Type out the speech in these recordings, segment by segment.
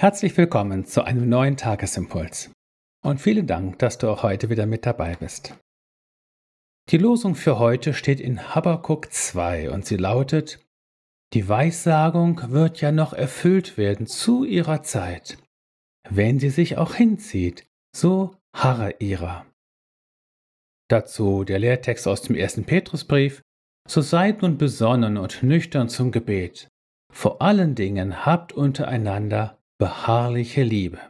Herzlich willkommen zu einem neuen Tagesimpuls. Und vielen Dank, dass du auch heute wieder mit dabei bist. Die Losung für heute steht in Habakkuk 2 und sie lautet: Die Weissagung wird ja noch erfüllt werden zu ihrer Zeit. Wenn sie sich auch hinzieht, so harre ihrer. Dazu der Lehrtext aus dem ersten Petrusbrief: So seid nun besonnen und nüchtern zum Gebet. Vor allen Dingen habt untereinander beharrliche Liebe.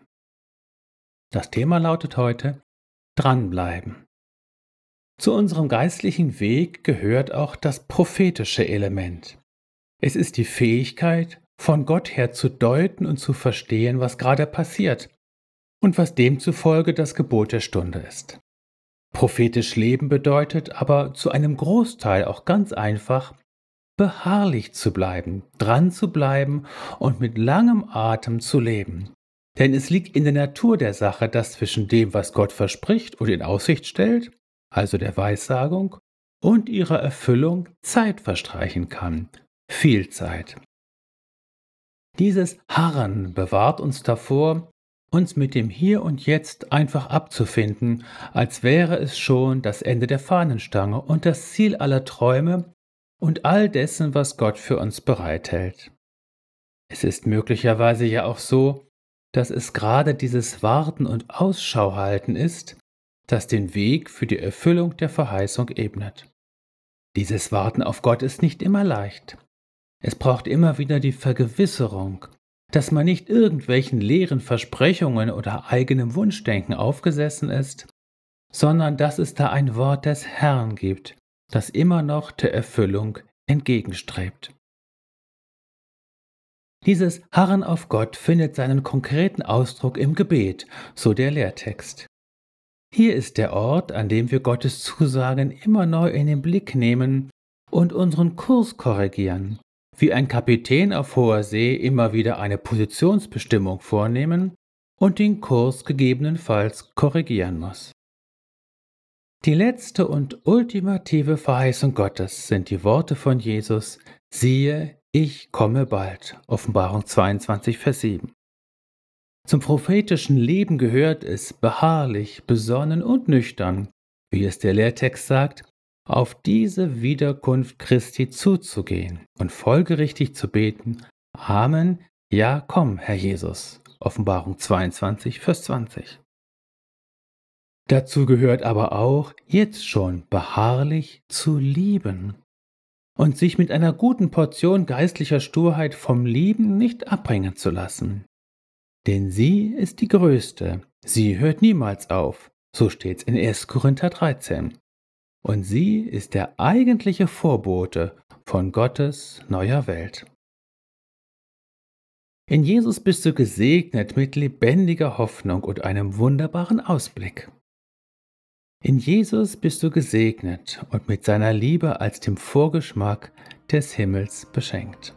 Das Thema lautet heute dranbleiben. Zu unserem geistlichen Weg gehört auch das prophetische Element. Es ist die Fähigkeit, von Gott her zu deuten und zu verstehen, was gerade passiert und was demzufolge das Gebot der Stunde ist. Prophetisch leben bedeutet aber zu einem Großteil auch ganz einfach, beharrlich zu bleiben, dran zu bleiben und mit langem Atem zu leben. Denn es liegt in der Natur der Sache, dass zwischen dem, was Gott verspricht und in Aussicht stellt, also der Weissagung, und ihrer Erfüllung Zeit verstreichen kann, viel Zeit. Dieses Harren bewahrt uns davor, uns mit dem Hier und Jetzt einfach abzufinden, als wäre es schon das Ende der Fahnenstange und das Ziel aller Träume, und all dessen, was Gott für uns bereithält. Es ist möglicherweise ja auch so, dass es gerade dieses Warten und Ausschau halten ist, das den Weg für die Erfüllung der Verheißung ebnet. Dieses Warten auf Gott ist nicht immer leicht. Es braucht immer wieder die Vergewisserung, dass man nicht irgendwelchen leeren Versprechungen oder eigenem Wunschdenken aufgesessen ist, sondern dass es da ein Wort des Herrn gibt, das immer noch der Erfüllung entgegenstrebt. Dieses Harren auf Gott findet seinen konkreten Ausdruck im Gebet, so der Lehrtext. Hier ist der Ort, an dem wir Gottes Zusagen immer neu in den Blick nehmen und unseren Kurs korrigieren, wie ein Kapitän auf hoher See immer wieder eine Positionsbestimmung vornehmen und den Kurs gegebenenfalls korrigieren muss. Die letzte und ultimative Verheißung Gottes sind die Worte von Jesus, siehe, ich komme bald. Offenbarung 22, Vers 7. Zum prophetischen Leben gehört es, beharrlich, besonnen und nüchtern, wie es der Lehrtext sagt, auf diese Wiederkunft Christi zuzugehen und folgerichtig zu beten, Amen, ja komm, Herr Jesus. Offenbarung 22, Vers 20. Dazu gehört aber auch, jetzt schon beharrlich zu lieben und sich mit einer guten Portion geistlicher Sturheit vom Lieben nicht abbringen zu lassen. Denn sie ist die größte, sie hört niemals auf, so steht's in 1. Korinther 13. Und sie ist der eigentliche Vorbote von Gottes neuer Welt. In Jesus bist du gesegnet mit lebendiger Hoffnung und einem wunderbaren Ausblick. In Jesus bist du gesegnet und mit seiner Liebe als dem Vorgeschmack des Himmels beschenkt.